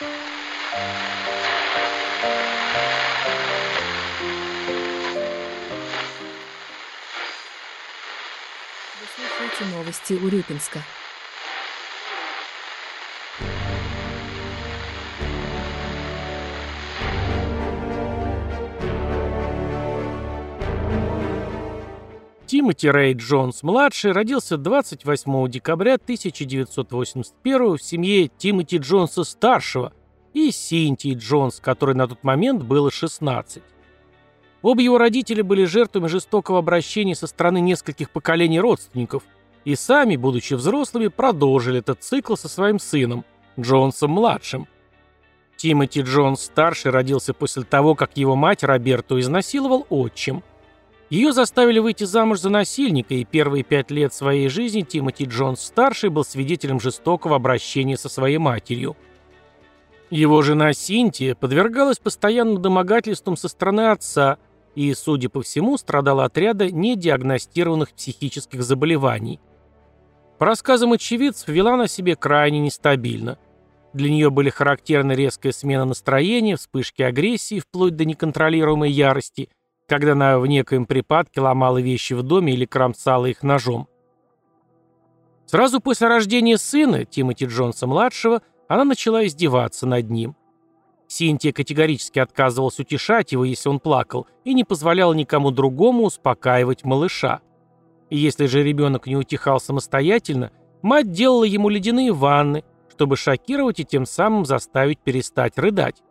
Вы слушаете новости Урюпинска. Тимоти Рэй Джонс-младший родился 28 декабря 1981 в семье Тимоти Джонса-старшего и Синтии Джонс, которой на тот момент было 16. Оба его родителя были жертвами жестокого обращения со стороны нескольких поколений родственников и сами, будучи взрослыми, продолжили этот цикл со своим сыном, Джонсом-младшим. Тимоти Джонс-старший родился после того, как его мать Роберту изнасиловал отчим – ее заставили выйти замуж за насильника, и первые пять лет своей жизни Тимоти Джонс-старший был свидетелем жестокого обращения со своей матерью. Его жена Синтия подвергалась постоянным домогательствам со стороны отца и, судя по всему, страдала от ряда недиагностированных психических заболеваний. По рассказам очевидцев, вела она себе крайне нестабильно. Для нее были характерны резкая смена настроения, вспышки агрессии, вплоть до неконтролируемой ярости – когда она в некоем припадке ломала вещи в доме или кромсала их ножом. Сразу после рождения сына, Тимоти Джонса-младшего, она начала издеваться над ним. Синтия категорически отказывалась утешать его, если он плакал, и не позволяла никому другому успокаивать малыша. И если же ребенок не утихал самостоятельно, мать делала ему ледяные ванны, чтобы шокировать и тем самым заставить перестать рыдать.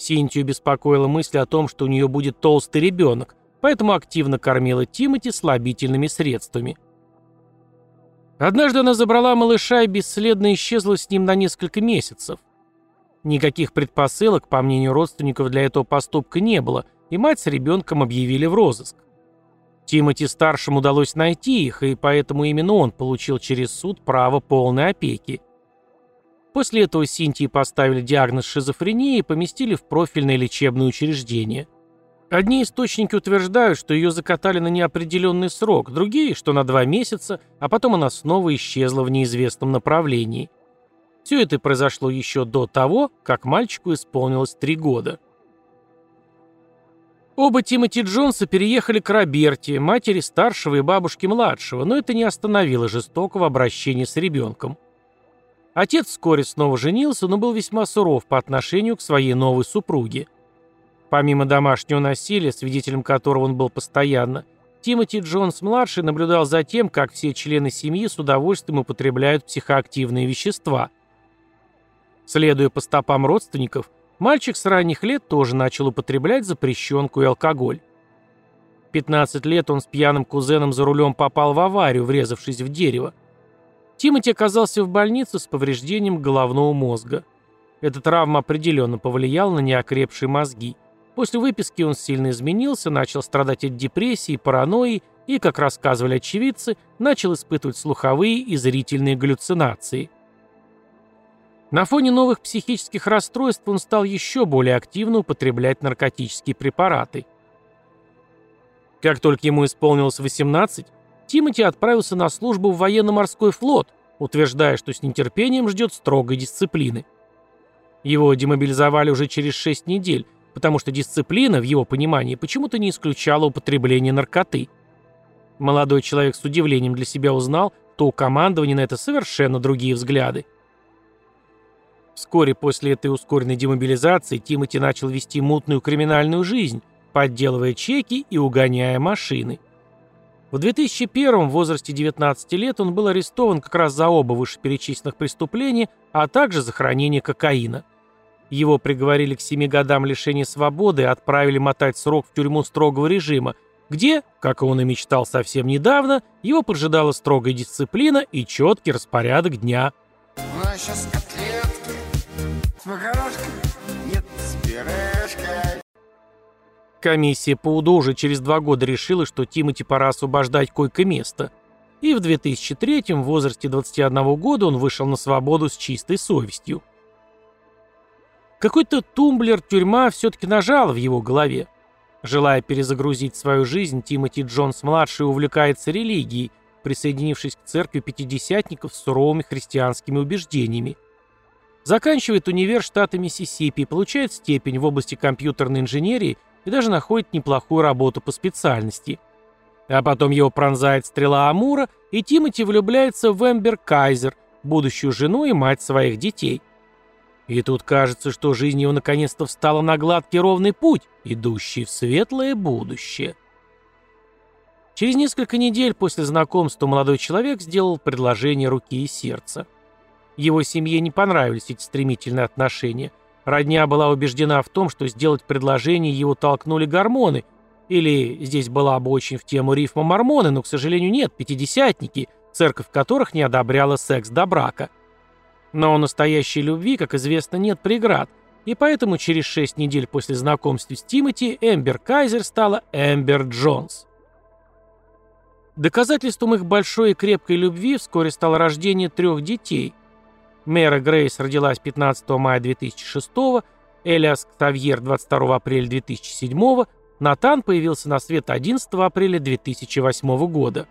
Синтию беспокоила мысль о том, что у нее будет толстый ребенок, поэтому активно кормила Тимати слабительными средствами. Однажды она забрала малыша и бесследно исчезла с ним на несколько месяцев. Никаких предпосылок, по мнению родственников, для этого поступка не было, и мать с ребенком объявили в розыск. Тимати старшему удалось найти их, и поэтому именно он получил через суд право полной опеки. После этого Синтии поставили диагноз шизофрении и поместили в профильное лечебное учреждение. Одни источники утверждают, что ее закатали на неопределенный срок, другие, что на два месяца, а потом она снова исчезла в неизвестном направлении. Все это произошло еще до того, как мальчику исполнилось три года. Оба Тимоти Джонса переехали к Роберте, матери старшего и бабушке младшего, но это не остановило жестокого обращения с ребенком. Отец вскоре снова женился, но был весьма суров по отношению к своей новой супруге. Помимо домашнего насилия, свидетелем которого он был постоянно, Тимоти Джонс-младший наблюдал за тем, как все члены семьи с удовольствием употребляют психоактивные вещества. Следуя по стопам родственников, мальчик с ранних лет тоже начал употреблять запрещенку и алкоголь. 15 лет он с пьяным кузеном за рулем попал в аварию, врезавшись в дерево. Тимоти оказался в больнице с повреждением головного мозга. Эта травма определенно повлияла на неокрепшие мозги. После выписки он сильно изменился, начал страдать от депрессии, паранойи и, как рассказывали очевидцы, начал испытывать слуховые и зрительные галлюцинации. На фоне новых психических расстройств он стал еще более активно употреблять наркотические препараты. Как только ему исполнилось 18, Тимоти отправился на службу в военно-морской флот, утверждая, что с нетерпением ждет строгой дисциплины. Его демобилизовали уже через 6 недель, потому что дисциплина, в его понимании, почему-то не исключала употребление наркоты. Молодой человек с удивлением для себя узнал, что у командования на это совершенно другие взгляды. Вскоре после этой ускоренной демобилизации Тимоти начал вести мутную криминальную жизнь, подделывая чеки и угоняя машины. В 2001 в возрасте 19 лет он был арестован как раз за оба вышеперечисленных преступления, а также за хранение кокаина. Его приговорили к 7 годам лишения свободы и отправили мотать срок в тюрьму строгого режима, где, как он и мечтал совсем недавно, его поджидала строгая дисциплина и четкий распорядок дня. У нас сейчас котлетки с нет, с пюрешкой. Комиссия по УДО уже через два года решила, что Тимати пора освобождать койко-место. И в 2003 в возрасте 21 года он вышел на свободу с чистой совестью. Какой-то тумблер тюрьма все-таки нажал в его голове. Желая перезагрузить свою жизнь, Тимоти Джонс-младший увлекается религией, присоединившись к церкви пятидесятников с суровыми христианскими убеждениями. Заканчивает универ штата Миссисипи, получает степень в области компьютерной инженерии и даже находит неплохую работу по специальности. А потом его пронзает стрела Амура, и Тимоти влюбляется в Эмбер Кайзер, будущую жену и мать своих детей. И тут кажется, что жизнь его наконец-то встала на гладкий ровный путь, идущий в светлое будущее. Через несколько недель после знакомства молодой человек сделал предложение руки и сердца. Его семье не понравились эти стремительные отношения. Родня была убеждена в том, что сделать предложение его толкнули гормоны, или здесь была бы очень в тему рифма мормоны, но, к сожалению, нет, пятидесятники, церковь которых не одобряла секс до брака. Но у настоящей любви, как известно, нет преград, и поэтому через шесть недель после знакомства с Тимоти Эмбер Кайзер стала Эмбер Джонс. Доказательством их большой и крепкой любви вскоре стало рождение трех детей. Мэра Грейс родилась 15 мая 2006 Элиас Ктавьер 22 апреля 2007 Натан появился на свет 11 апреля 2008 года.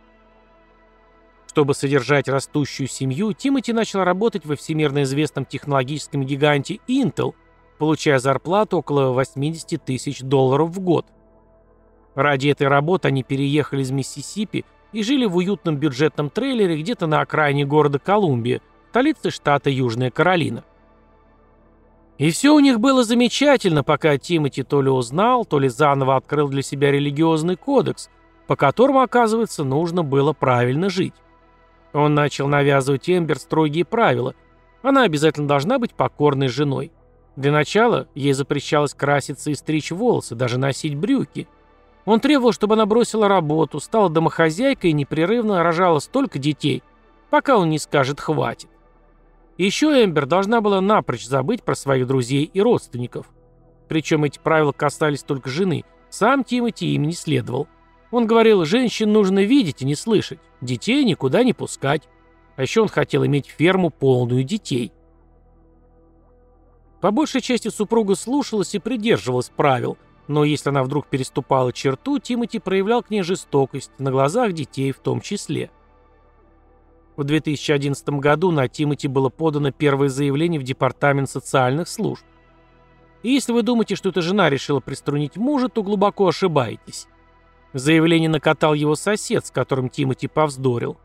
Чтобы содержать растущую семью, Тимоти начал работать во всемирно известном технологическом гиганте Intel, получая зарплату около 80 тысяч долларов в год. Ради этой работы они переехали из Миссисипи и жили в уютном бюджетном трейлере где-то на окраине города Колумбия, столицы штата Южная Каролина. И все у них было замечательно, пока Тимоти то ли узнал, то ли заново открыл для себя религиозный кодекс, по которому, оказывается, нужно было правильно жить. Он начал навязывать Эмбер строгие правила. Она обязательно должна быть покорной женой. Для начала ей запрещалось краситься и стричь волосы, даже носить брюки. Он требовал, чтобы она бросила работу, стала домохозяйкой и непрерывно рожала столько детей, пока он не скажет «хватит». Еще Эмбер должна была напрочь забыть про своих друзей и родственников. Причем эти правила касались только жены, сам Тимати им не следовал. Он говорил, женщин нужно видеть и не слышать, детей никуда не пускать. А еще он хотел иметь ферму полную детей. По большей части супруга слушалась и придерживалась правил, но если она вдруг переступала черту, Тимати проявлял к ней жестокость, на глазах детей в том числе. В 2011 году на Тимати было подано первое заявление в Департамент социальных служб. И если вы думаете, что эта жена решила приструнить мужа, то глубоко ошибаетесь. Заявление накатал его сосед, с которым Тимати повздорил.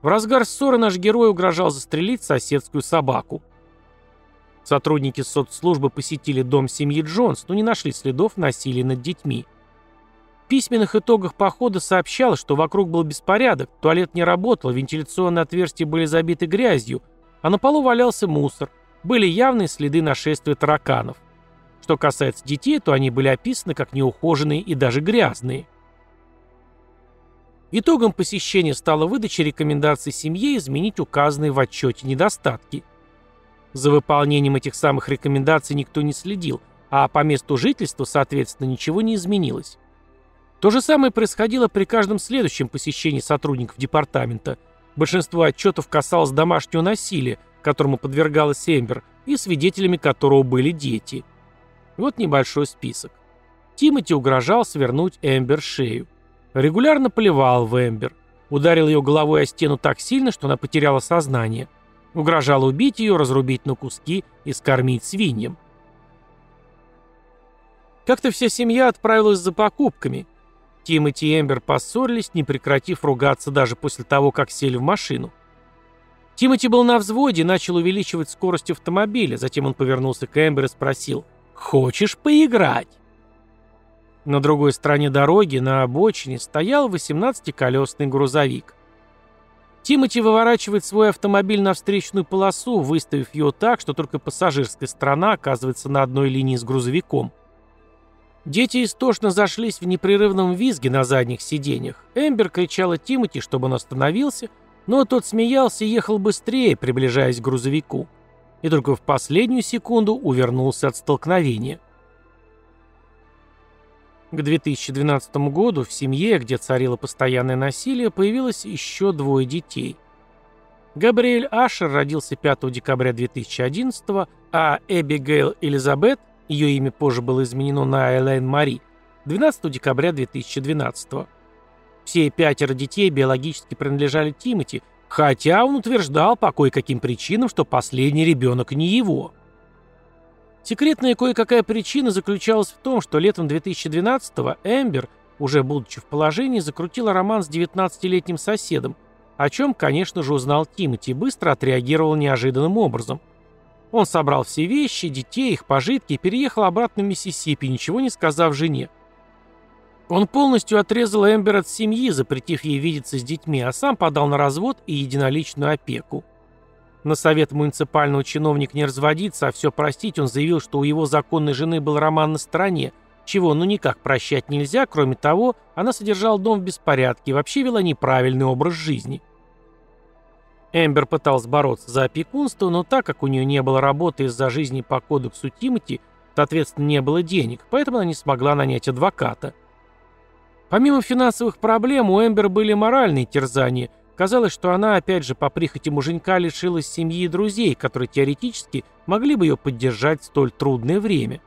В разгар ссоры наш герой угрожал застрелить соседскую собаку. Сотрудники соцслужбы посетили дом семьи Джонс, но не нашли следов насилия над детьми. Письменных итогах похода сообщалось, что вокруг был беспорядок, туалет не работал, вентиляционные отверстия были забиты грязью, а на полу валялся мусор, были явные следы нашествия тараканов. Что касается детей, то они были описаны как неухоженные и даже грязные. Итогом посещения стала выдача рекомендаций семье изменить указанные в отчете недостатки. За выполнением этих самых рекомендаций никто не следил, а по месту жительства, соответственно, ничего не изменилось. То же самое происходило при каждом следующем посещении сотрудников департамента. Большинство отчетов касалось домашнего насилия, которому подвергалась Эмбер, и свидетелями которого были дети. Вот небольшой список. Тимоти угрожал свернуть Эмбер шею. Регулярно поливал в Эмбер. Ударил ее головой о стену так сильно, что она потеряла сознание. Угрожал убить ее, разрубить на куски и скормить свиньям. Как-то вся семья отправилась за покупками. Тимоти и Эмбер поссорились, не прекратив ругаться даже после того, как сели в машину. Тимоти был на взводе и начал увеличивать скорость автомобиля, затем он повернулся к Эмбер и спросил «Хочешь поиграть?». На другой стороне дороги, на обочине, стоял 18-колесный грузовик. Тимати выворачивает свой автомобиль на встречную полосу, выставив ее так, что только пассажирская сторона оказывается на одной линии с грузовиком. Дети истошно зашлись в непрерывном визге на задних сиденьях. Эмбер кричала Тимати, чтобы он остановился, но тот смеялся и ехал быстрее, приближаясь к грузовику. И только в последнюю секунду увернулся от столкновения. К 2012 году в семье, где царило постоянное насилие, появилось еще двое детей. Габриэль Ашер родился 5 декабря 2011, а Эбигейл Элизабет, ее имя позже было изменено на Элейн Мари, 12 декабря 2012. Все пятеро детей биологически принадлежали Тимати, Хотя он утверждал по кое-каким причинам, что последний ребенок не его. Секретная кое-какая причина заключалась в том, что летом 2012-го Эмбер, уже будучи в положении, закрутила роман с 19-летним соседом, о чем, конечно же, узнал Тимати и быстро отреагировал неожиданным образом. Он собрал все вещи, детей, их пожитки и переехал обратно в Миссисипи, ничего не сказав жене. Он полностью отрезал Эмбер от семьи, запретив ей видеться с детьми, а сам подал на развод и единоличную опеку. На совет муниципального чиновника не разводиться, а все простить, он заявил, что у его законной жены был роман на стороне, чего ну никак прощать нельзя, кроме того, она содержала дом в беспорядке и вообще вела неправильный образ жизни. Эмбер пытался бороться за опекунство, но так как у нее не было работы из-за жизни по кодексу Тимати, соответственно, не было денег, поэтому она не смогла нанять адвоката. Помимо финансовых проблем, у Эмбер были моральные терзания – Казалось, что она, опять же, по прихоти муженька лишилась семьи и друзей, которые теоретически могли бы ее поддержать в столь трудное время.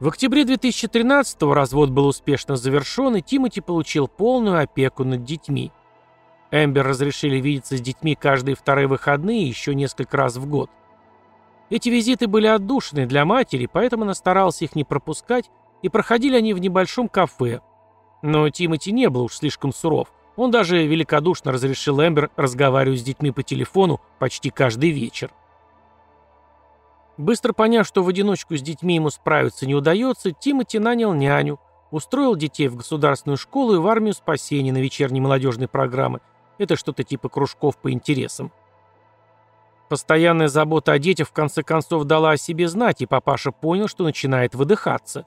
В октябре 2013-го развод был успешно завершен, и Тимоти получил полную опеку над детьми. Эмбер разрешили видеться с детьми каждые вторые выходные еще несколько раз в год. Эти визиты были отдушены для матери, поэтому она старалась их не пропускать, и проходили они в небольшом кафе. Но Тимоти не был уж слишком суров – он даже великодушно разрешил Эмбер разговаривать с детьми по телефону почти каждый вечер. Быстро поняв, что в одиночку с детьми ему справиться не удается, Тимоти нанял няню, устроил детей в государственную школу и в армию спасения на вечерней молодежной программы. Это что-то типа кружков по интересам. Постоянная забота о детях в конце концов дала о себе знать, и папаша понял, что начинает выдыхаться.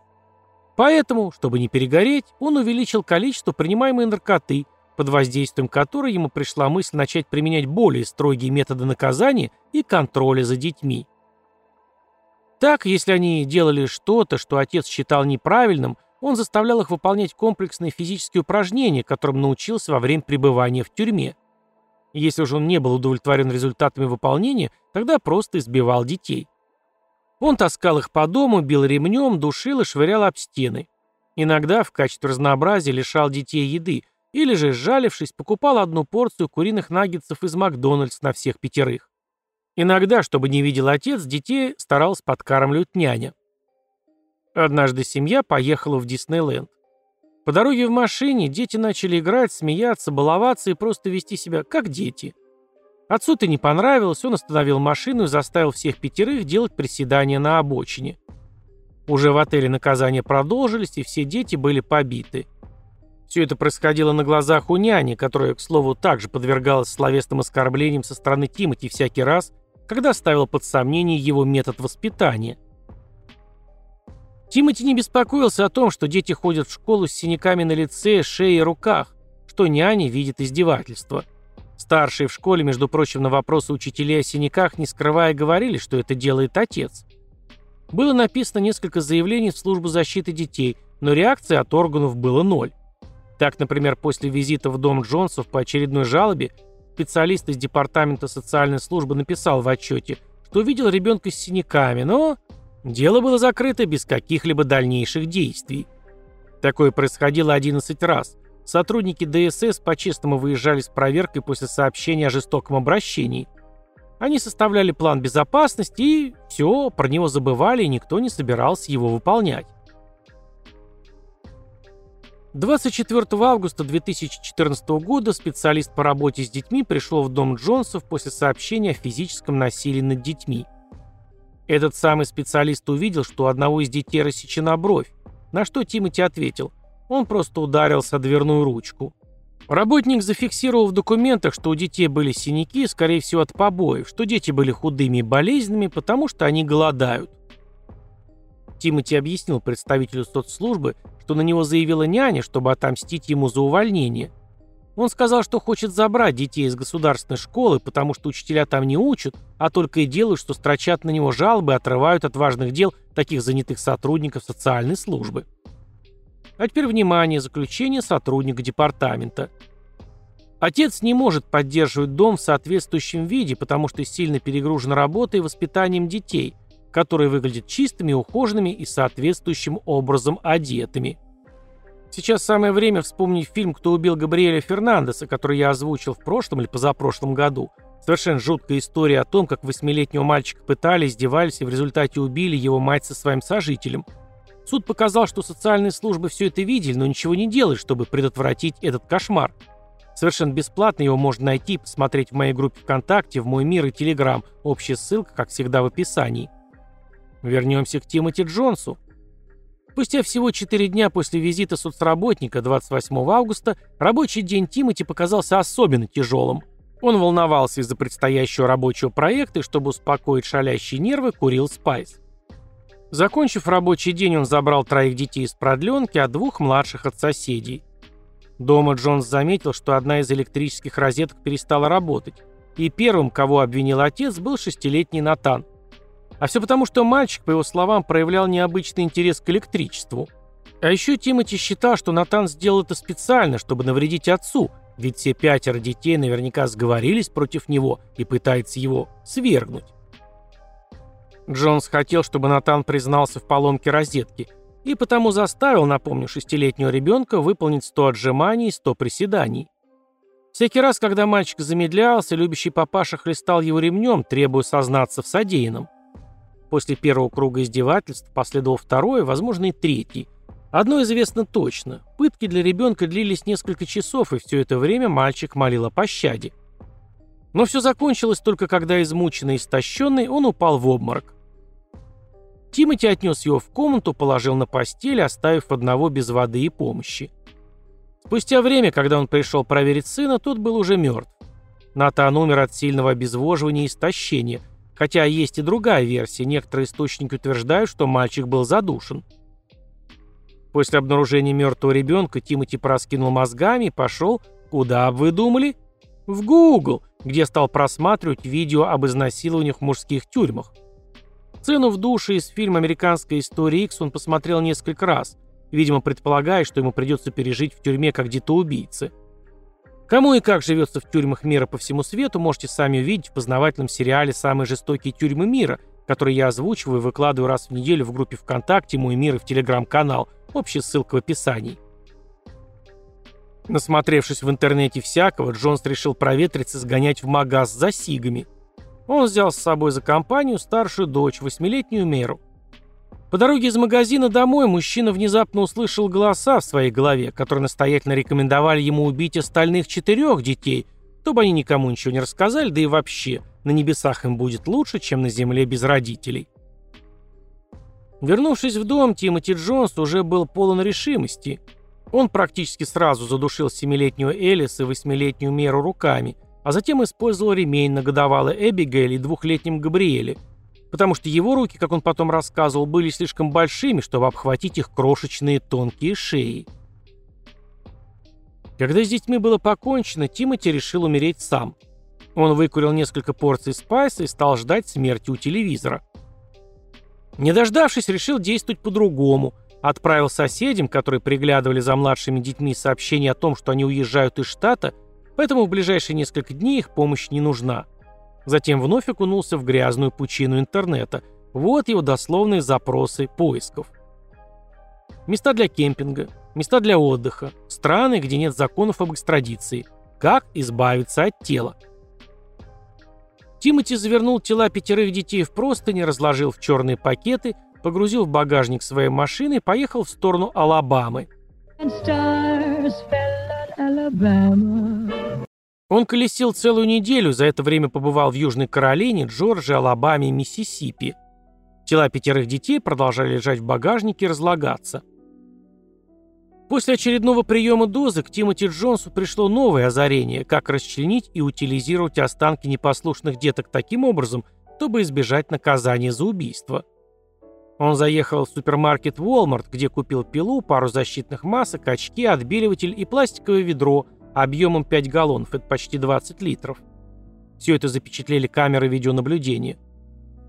Поэтому, чтобы не перегореть, он увеличил количество принимаемой наркоты, под воздействием которой ему пришла мысль начать применять более строгие методы наказания и контроля за детьми. Так, если они делали что-то, что отец считал неправильным, он заставлял их выполнять комплексные физические упражнения, которым научился во время пребывания в тюрьме. Если же он не был удовлетворен результатами выполнения, тогда просто избивал детей. Он таскал их по дому, бил ремнем, душил и швырял об стены. Иногда в качестве разнообразия лишал детей еды, или же, сжалившись, покупал одну порцию куриных наггетсов из Макдональдс на всех пятерых. Иногда, чтобы не видел отец, детей старался подкармливать няня. Однажды семья поехала в Диснейленд. По дороге в машине дети начали играть, смеяться, баловаться и просто вести себя как дети. Отцу это не понравилось, он остановил машину и заставил всех пятерых делать приседания на обочине. Уже в отеле наказания продолжились, и все дети были побиты. Все это происходило на глазах у няни, которая, к слову, также подвергалась словесным оскорблениям со стороны Тимати всякий раз, когда ставила под сомнение его метод воспитания. Тимати не беспокоился о том, что дети ходят в школу с синяками на лице, шее и руках, что няня видит издевательство. Старшие в школе, между прочим, на вопросы учителей о синяках, не скрывая, говорили, что это делает отец. Было написано несколько заявлений в службу защиты детей, но реакции от органов было ноль. Так, например, после визита в дом Джонсов по очередной жалобе специалист из Департамента социальной службы написал в отчете, что увидел ребенка с синяками, но дело было закрыто без каких-либо дальнейших действий. Такое происходило 11 раз. Сотрудники ДСС по-честному выезжали с проверкой после сообщения о жестоком обращении. Они составляли план безопасности и все, про него забывали, и никто не собирался его выполнять. 24 августа 2014 года специалист по работе с детьми пришел в дом Джонсов после сообщения о физическом насилии над детьми. Этот самый специалист увидел, что у одного из детей рассечена бровь, на что Тимоти ответил, он просто ударился о дверную ручку. Работник зафиксировал в документах, что у детей были синяки, скорее всего от побоев, что дети были худыми и болезненными, потому что они голодают. Тимоти объяснил представителю соцслужбы, что на него заявила няня, чтобы отомстить ему за увольнение. Он сказал, что хочет забрать детей из государственной школы, потому что учителя там не учат, а только и делают, что строчат на него жалобы и отрывают от важных дел таких занятых сотрудников социальной службы. А теперь внимание, заключение сотрудника департамента. Отец не может поддерживать дом в соответствующем виде, потому что сильно перегружен работой и воспитанием детей – которые выглядят чистыми, ухоженными и соответствующим образом одетыми. Сейчас самое время вспомнить фильм «Кто убил Габриэля Фернандеса», который я озвучил в прошлом или позапрошлом году. Совершенно жуткая история о том, как восьмилетнего мальчика пытали, издевались и в результате убили его мать со своим сожителем. Суд показал, что социальные службы все это видели, но ничего не делали, чтобы предотвратить этот кошмар. Совершенно бесплатно его можно найти и посмотреть в моей группе ВКонтакте, в мой мир и Телеграм. Общая ссылка, как всегда, в описании. Вернемся к Тимоти Джонсу. Спустя всего 4 дня после визита соцработника 28 августа рабочий день Тимоти показался особенно тяжелым. Он волновался из-за предстоящего рабочего проекта и, чтобы успокоить шалящие нервы, курил спайс. Закончив рабочий день, он забрал троих детей из продленки, а двух младших от соседей. Дома Джонс заметил, что одна из электрических розеток перестала работать, и первым, кого обвинил отец, был шестилетний Натан. А все потому, что мальчик, по его словам, проявлял необычный интерес к электричеству. А еще Тимоти считал, что Натан сделал это специально, чтобы навредить отцу, ведь все пятеро детей наверняка сговорились против него и пытаются его свергнуть. Джонс хотел, чтобы Натан признался в поломке розетки – и потому заставил, напомню, шестилетнего ребенка выполнить 100 отжиманий и 100 приседаний. Всякий раз, когда мальчик замедлялся, любящий папаша хлестал его ремнем, требуя сознаться в содеянном. После первого круга издевательств последовал второй, возможно и третий. Одно известно точно. Пытки для ребенка длились несколько часов, и все это время мальчик молил о пощаде. Но все закончилось только когда, измученный и истощенный, он упал в обморок. Тимати отнес его в комнату, положил на постель, оставив одного без воды и помощи. Спустя время, когда он пришел проверить сына, тот был уже мертв. Натан умер от сильного обезвоживания и истощения, хотя есть и другая версия, некоторые источники утверждают, что мальчик был задушен. После обнаружения мертвого ребенка Тимати проскинул мозгами и пошел, куда вы думали? В Google, где стал просматривать видео об изнасилованиях в мужских тюрьмах. Сцену в душе из фильма «Американская история X» он посмотрел несколько раз, видимо, предполагая, что ему придется пережить в тюрьме как детоубийцы. Кому и как живется в тюрьмах мира по всему свету, можете сами увидеть в познавательном сериале «Самые жестокие тюрьмы мира», который я озвучиваю и выкладываю раз в неделю в группе ВКонтакте «Мой мир» и в Телеграм-канал. Общая ссылка в описании. Насмотревшись в интернете всякого, Джонс решил проветриться и сгонять в магаз за сигами. Он взял с собой за компанию старшую дочь, восьмилетнюю Меру. По дороге из магазина домой мужчина внезапно услышал голоса в своей голове, которые настоятельно рекомендовали ему убить остальных четырех детей, чтобы они никому ничего не рассказали, да и вообще, на небесах им будет лучше, чем на земле без родителей. Вернувшись в дом, Тимоти Джонс уже был полон решимости. Он практически сразу задушил семилетнюю Элис и восьмилетнюю Меру руками, а затем использовал ремень на годовалой Эбигейль и двухлетнем Габриэле, потому что его руки, как он потом рассказывал, были слишком большими, чтобы обхватить их крошечные тонкие шеи. Когда с детьми было покончено, Тимоти решил умереть сам. Он выкурил несколько порций спайса и стал ждать смерти у телевизора. Не дождавшись, решил действовать по-другому. Отправил соседям, которые приглядывали за младшими детьми, сообщение о том, что они уезжают из штата – Поэтому в ближайшие несколько дней их помощь не нужна. Затем вновь окунулся в грязную пучину интернета. Вот его дословные запросы поисков. Места для кемпинга, места для отдыха, страны, где нет законов об экстрадиции. Как избавиться от тела. Тимати завернул тела пятерых детей в простыни, разложил в черные пакеты, погрузил в багажник своей машины и поехал в сторону Алабамы. And stars fell он колесил целую неделю, за это время побывал в Южной Каролине, Джорджии, Алабаме и Миссисипи. Тела пятерых детей продолжали лежать в багажнике и разлагаться. После очередного приема дозы к Тимоти Джонсу пришло новое озарение, как расчленить и утилизировать останки непослушных деток таким образом, чтобы избежать наказания за убийство. Он заехал в супермаркет Walmart, где купил пилу, пару защитных масок, очки, отбеливатель и пластиковое ведро объемом 5 галлонов, это почти 20 литров. Все это запечатлели камеры видеонаблюдения.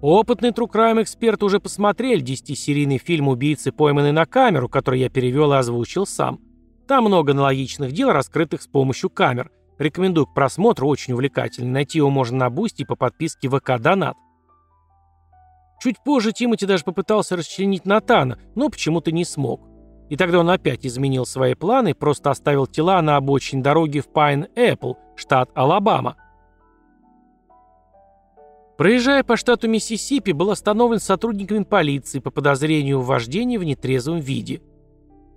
Опытные true эксперты уже посмотрели 10-серийный фильм «Убийцы, пойманный на камеру», который я перевел и озвучил сам. Там много аналогичных дел, раскрытых с помощью камер. Рекомендую к просмотру, очень увлекательный. Найти его можно на Boosty по подписке VK Donut. Чуть позже Тимоти даже попытался расчленить Натана, но почему-то не смог. И тогда он опять изменил свои планы и просто оставил тела на обочине дороги в Пайн-Эппл, штат Алабама. Проезжая по штату Миссисипи, был остановлен сотрудниками полиции по подозрению в вождении в нетрезвом виде.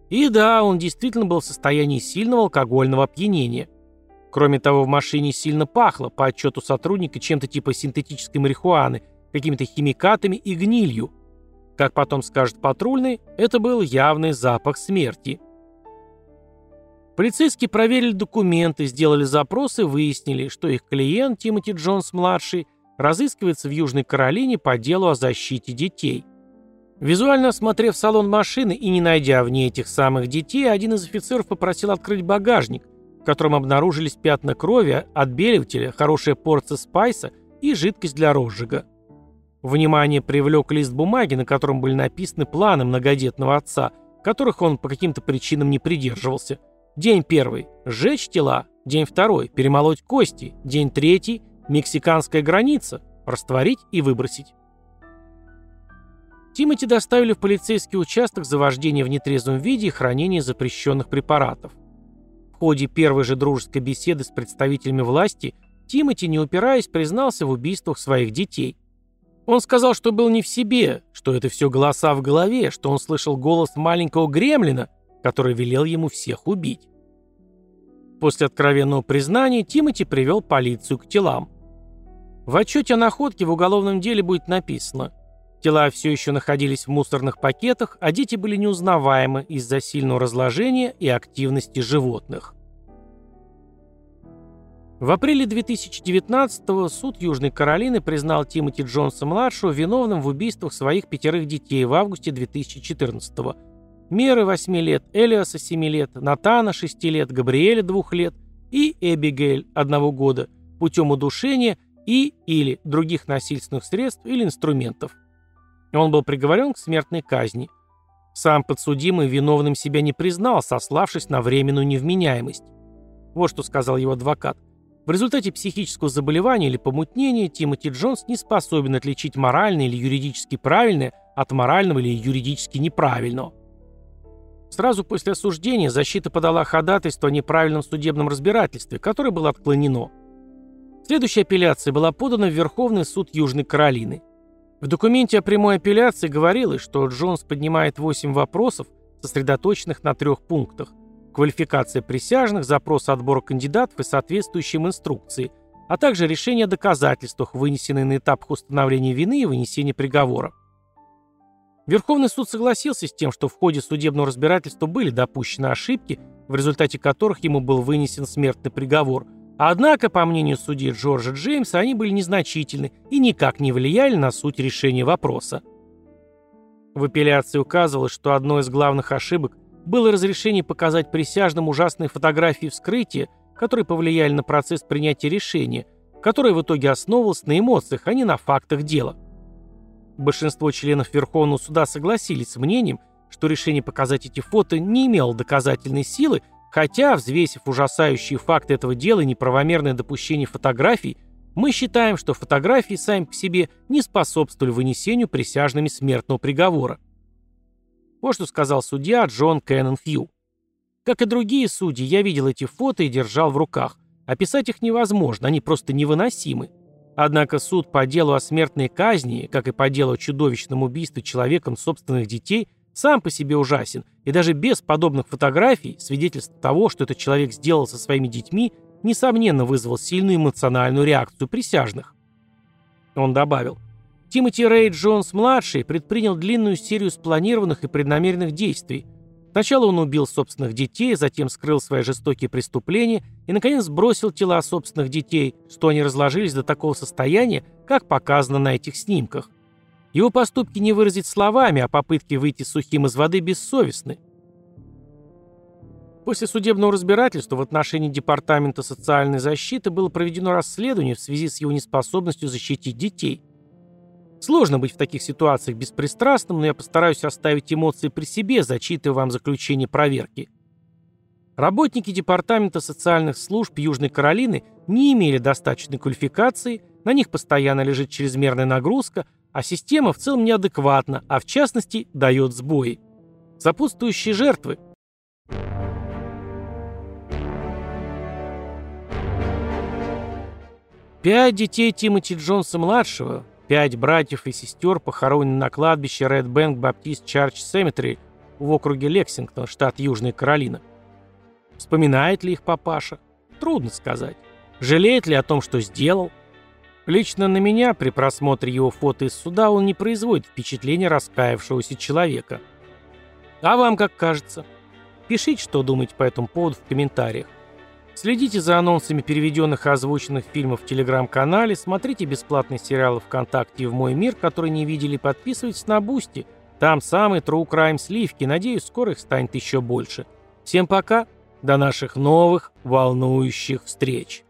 И да, он действительно был в состоянии сильного алкогольного опьянения. Кроме того, в машине сильно пахло, по отчету сотрудника, чем-то типа синтетической марихуаны, какими-то химикатами и гнилью. Как потом скажет патрульный, это был явный запах смерти. Полицейские проверили документы, сделали запросы выяснили, что их клиент, Тимоти Джонс-младший, разыскивается в Южной Каролине по делу о защите детей. Визуально осмотрев салон машины и не найдя в ней этих самых детей, один из офицеров попросил открыть багажник, в котором обнаружились пятна крови, отбеливателя, хорошая порция спайса и жидкость для розжига. Внимание привлек лист бумаги, на котором были написаны планы многодетного отца, которых он по каким-то причинам не придерживался. День первый – сжечь тела. День второй – перемолоть кости. День третий Мексиканская граница. Растворить и выбросить. Тимати доставили в полицейский участок за вождение в нетрезвом виде и хранение запрещенных препаратов. В ходе первой же дружеской беседы с представителями власти Тимати, не упираясь, признался в убийствах своих детей. Он сказал, что был не в себе, что это все голоса в голове, что он слышал голос маленького гремлина, который велел ему всех убить. После откровенного признания Тимати привел полицию к телам. В отчете о находке в уголовном деле будет написано Тела все еще находились в мусорных пакетах, а дети были неузнаваемы из-за сильного разложения и активности животных. В апреле 2019-го суд Южной Каролины признал Тимоти Джонса-младшего виновным в убийствах своих пятерых детей в августе 2014-го. Меры 8 лет, Элиаса 7 лет, Натана 6 лет, Габриэля 2 лет и Эбигейль 1 года путем удушения – и или других насильственных средств или инструментов. Он был приговорен к смертной казни. Сам подсудимый виновным себя не признал, сославшись на временную невменяемость. Вот что сказал его адвокат. В результате психического заболевания или помутнения Тимоти Джонс не способен отличить моральное или юридически правильное от морального или юридически неправильного. Сразу после осуждения защита подала ходатайство о неправильном судебном разбирательстве, которое было отклонено. Следующая апелляция была подана в Верховный суд Южной Каролины. В документе о прямой апелляции говорилось, что Джонс поднимает 8 вопросов, сосредоточенных на трех пунктах. Квалификация присяжных, запрос отбора кандидатов и соответствующие инструкции, а также решение о доказательствах, вынесенные на этапах установления вины и вынесения приговора. Верховный суд согласился с тем, что в ходе судебного разбирательства были допущены ошибки, в результате которых ему был вынесен смертный приговор – Однако, по мнению судьи Джорджа Джеймса, они были незначительны и никак не влияли на суть решения вопроса. В апелляции указывалось, что одной из главных ошибок было разрешение показать присяжным ужасные фотографии вскрытия, которые повлияли на процесс принятия решения, которое в итоге основывалось на эмоциях, а не на фактах дела. Большинство членов Верховного суда согласились с мнением, что решение показать эти фото не имело доказательной силы Хотя, взвесив ужасающие факты этого дела и неправомерное допущение фотографий, мы считаем, что фотографии сами по себе не способствовали вынесению присяжными смертного приговора. Вот что сказал судья Джон Кеннон Фью. Как и другие судьи, я видел эти фото и держал в руках. Описать их невозможно, они просто невыносимы. Однако суд по делу о смертной казни, как и по делу о чудовищном убийстве человеком собственных детей – сам по себе ужасен, и даже без подобных фотографий свидетельств того, что этот человек сделал со своими детьми, несомненно вызвал сильную эмоциональную реакцию присяжных. Он добавил, Тимоти Рэй Джонс-младший предпринял длинную серию спланированных и преднамеренных действий. Сначала он убил собственных детей, затем скрыл свои жестокие преступления и, наконец, сбросил тела собственных детей, что они разложились до такого состояния, как показано на этих снимках. Его поступки не выразить словами, а попытки выйти сухим из воды бессовестны. После судебного разбирательства в отношении Департамента социальной защиты было проведено расследование в связи с его неспособностью защитить детей. Сложно быть в таких ситуациях беспристрастным, но я постараюсь оставить эмоции при себе, зачитывая вам заключение проверки. Работники Департамента социальных служб Южной Каролины не имели достаточной квалификации, на них постоянно лежит чрезмерная нагрузка, а система в целом неадекватна, а в частности дает сбои. Сопутствующие жертвы. Пять детей Тимоти Джонса-младшего, пять братьев и сестер похоронены на кладбище Red Bank Baptist Church Cemetery в округе Лексингтон, штат Южная Каролина. Вспоминает ли их папаша? Трудно сказать. Жалеет ли о том, что сделал? Лично на меня при просмотре его фото из суда он не производит впечатления раскаявшегося человека. А вам как кажется? Пишите, что думаете по этому поводу в комментариях. Следите за анонсами переведенных и озвученных фильмов в телеграм-канале, смотрите бесплатные сериалы ВКонтакте и в Мой Мир, которые не видели, подписывайтесь на Boosty. Там самый True Crime сливки, надеюсь, скоро их станет еще больше. Всем пока, до наших новых волнующих встреч.